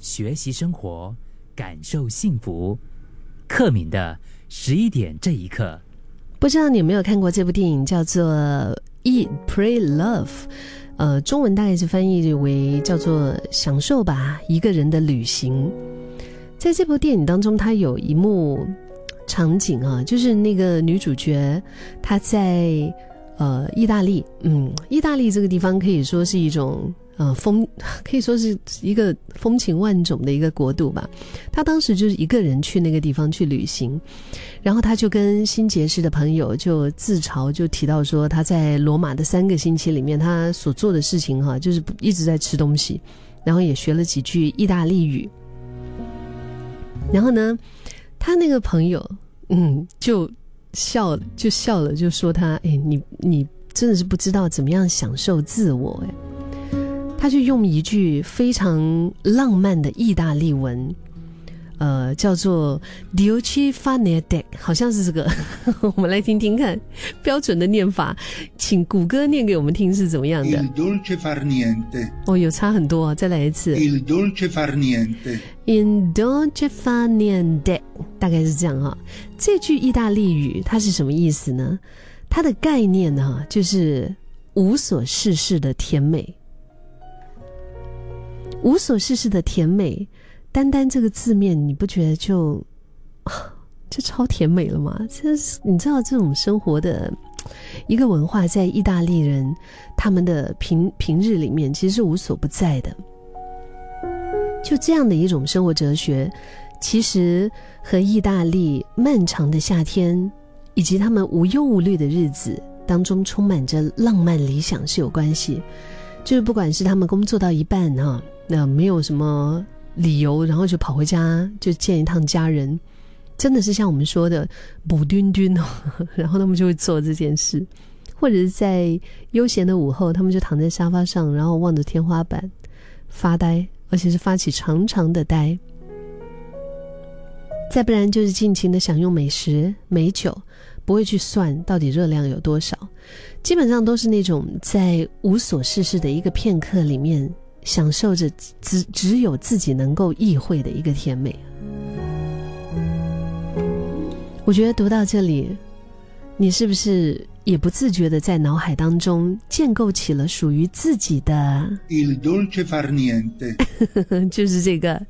学习生活，感受幸福。克敏的十一点这一刻，不知道你有没有看过这部电影，叫做《Eat, Pray, Love》。呃，中文大概是翻译为叫做“享受吧，一个人的旅行”。在这部电影当中，它有一幕场景啊，就是那个女主角她在呃意大利，嗯，意大利这个地方可以说是一种。呃，风 可以说是一个风情万种的一个国度吧。他当时就是一个人去那个地方去旅行，然后他就跟新结识的朋友就自嘲，就提到说他在罗马的三个星期里面，他所做的事情哈，就是一直在吃东西，然后也学了几句意大利语。然后呢，他那个朋友嗯就笑了，就笑了，就说他哎，你你真的是不知道怎么样享受自我哎。他就用一句非常浪漫的意大利文，呃，叫做 “Dolce far niente”，好像是这个。我们来听听看标准的念法，请谷歌念给我们听是怎么样的。Il dolce far niente。哦，有差很多，再来一次。Il dolce far niente。Il dolce far niente，大概是这样哈。这句意大利语它是什么意思呢？它的概念呢，就是无所事事的甜美。无所事事的甜美，单单这个字面，你不觉得就 就超甜美了吗？这是你知道这种生活的一个文化，在意大利人他们的平平日里面，其实是无所不在的。就这样的一种生活哲学，其实和意大利漫长的夏天以及他们无忧无虑的日子当中充满着浪漫理想是有关系。就是不管是他们工作到一半哈。那没有什么理由，然后就跑回家就见一趟家人，真的是像我们说的“补丁丁”哦，然后他们就会做这件事，或者是在悠闲的午后，他们就躺在沙发上，然后望着天花板发呆，而且是发起长长的呆。再不然就是尽情的享用美食美酒，不会去算到底热量有多少，基本上都是那种在无所事事的一个片刻里面。享受着只只有自己能够意会的一个甜美。我觉得读到这里，你是不是也不自觉的在脑海当中建构起了属于自己的？Il dolce far niente，就是这个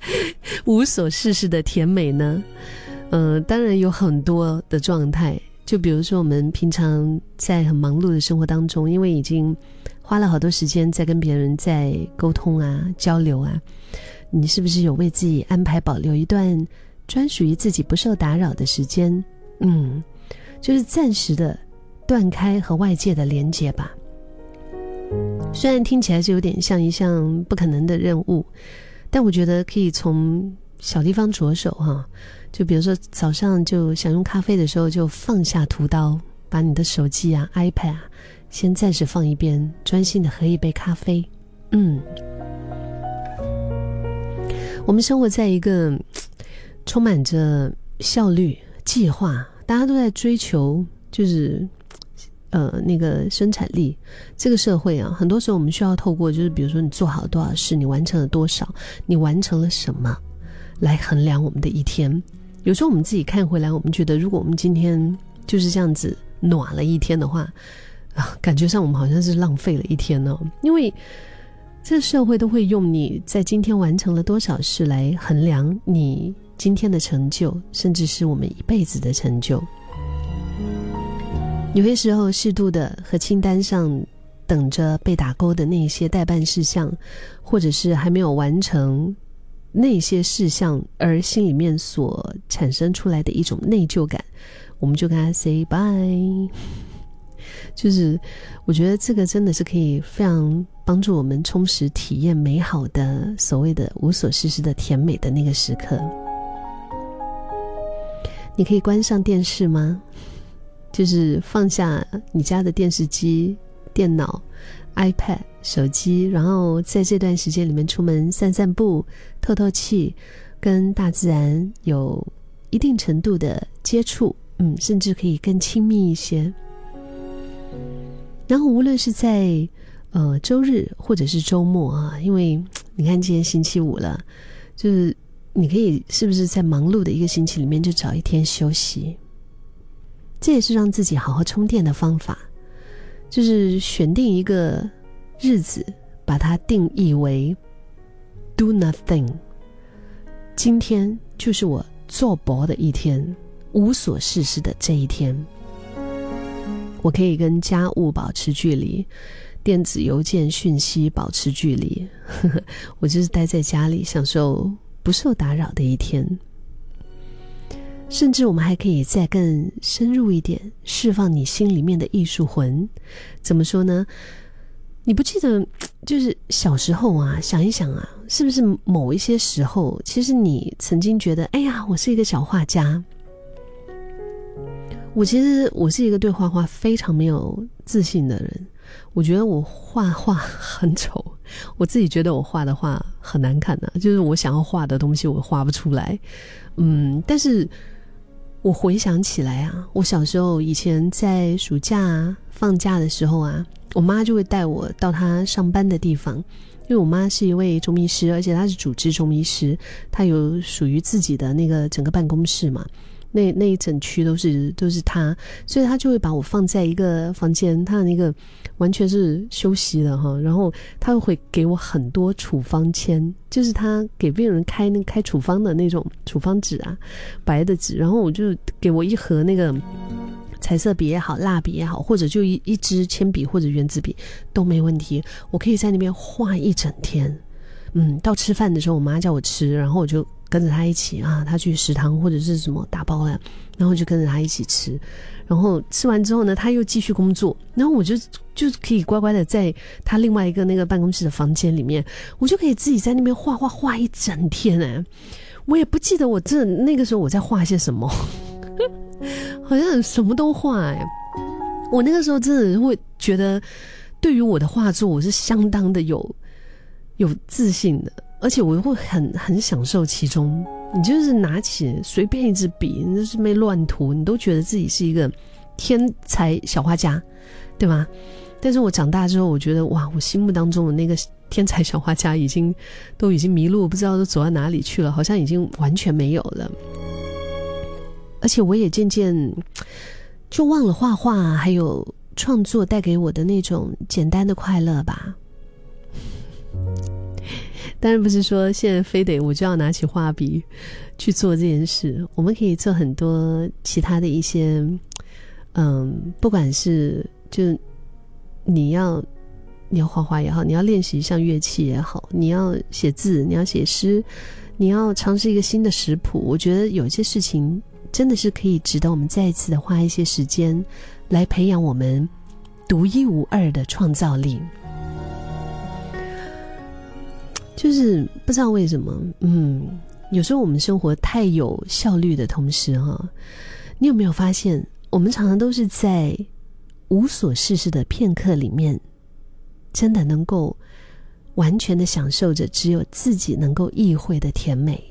无所事事的甜美呢？嗯，当然有很多的状态，就比如说我们平常在很忙碌的生活当中，因为已经。花了好多时间在跟别人在沟通啊、交流啊，你是不是有为自己安排保留一段专属于自己不受打扰的时间？嗯，就是暂时的断开和外界的连接吧。虽然听起来是有点像一项不可能的任务，但我觉得可以从小地方着手哈。就比如说早上就想用咖啡的时候，就放下屠刀，把你的手机啊、iPad 啊。先暂时放一边，专心的喝一杯咖啡。嗯，我们生活在一个 充满着效率、计划，大家都在追求，就是呃那个生产力。这个社会啊，很多时候我们需要透过，就是比如说你做好了多少事，你完成了多少，你完成了什么，来衡量我们的一天。有时候我们自己看回来，我们觉得，如果我们今天就是这样子暖了一天的话。啊，感觉上我们好像是浪费了一天呢，因为这社会都会用你在今天完成了多少事来衡量你今天的成就，甚至是我们一辈子的成就。有些时候，适度的和清单上等着被打勾的那些代办事项，或者是还没有完成那些事项而心里面所产生出来的一种内疚感，我们就跟他 say bye。就是，我觉得这个真的是可以非常帮助我们充实体验美好的所谓的无所事事的甜美的那个时刻。你可以关上电视吗？就是放下你家的电视机、电脑、iPad、手机，然后在这段时间里面出门散散步、透透气，跟大自然有一定程度的接触，嗯，甚至可以更亲密一些。然后，无论是在呃周日或者是周末啊，因为 你看今天星期五了，就是你可以是不是在忙碌的一个星期里面就找一天休息？这也是让自己好好充电的方法，就是选定一个日子，把它定义为 “do nothing”。今天就是我做博的一天，无所事事的这一天。我可以跟家务保持距离，电子邮件讯息保持距离，我就是待在家里，享受不受打扰的一天。甚至我们还可以再更深入一点，释放你心里面的艺术魂。怎么说呢？你不记得，就是小时候啊，想一想啊，是不是某一些时候，其实你曾经觉得，哎呀，我是一个小画家。我其实我是一个对画画非常没有自信的人，我觉得我画画很丑，我自己觉得我画的画很难看的，就是我想要画的东西我画不出来，嗯，但是我回想起来啊，我小时候以前在暑假放假的时候啊，我妈就会带我到她上班的地方，因为我妈是一位中医师，而且她是主治中医师，她有属于自己的那个整个办公室嘛。那那一整区都是都是他，所以他就会把我放在一个房间，他的那个完全是休息的哈。然后他会给我很多处方签，就是他给病人开那开处方的那种处方纸啊，白的纸。然后我就给我一盒那个彩色笔也好，蜡笔也好，或者就一一支铅笔或者圆珠笔都没问题，我可以在那边画一整天。嗯，到吃饭的时候，我妈叫我吃，然后我就。跟着他一起啊，他去食堂或者是什么打包了，然后就跟着他一起吃，然后吃完之后呢，他又继续工作，然后我就就可以乖乖的在他另外一个那个办公室的房间里面，我就可以自己在那边画画画一整天哎，我也不记得我这那个时候我在画些什么，好像什么都画哎，我那个时候真的会觉得，对于我的画作，我是相当的有有自信的。而且我会很很享受其中，你就是拿起随便一支笔，你就是没乱涂，你都觉得自己是一个天才小画家，对吗？但是我长大之后，我觉得哇，我心目当中的那个天才小画家已经都已经迷路，不知道都走到哪里去了，好像已经完全没有了。而且我也渐渐就忘了画画，还有创作带给我的那种简单的快乐吧。当然不是说现在非得我就要拿起画笔去做这件事，我们可以做很多其他的一些，嗯，不管是就你要你要画画也好，你要练习一项乐器也好，你要写字，你要写诗，你要尝试一个新的食谱，我觉得有些事情真的是可以值得我们再一次的花一些时间来培养我们独一无二的创造力。就是不知道为什么，嗯，有时候我们生活太有效率的同时，哈，你有没有发现，我们常常都是在无所事事的片刻里面，真的能够完全的享受着只有自己能够意会的甜美。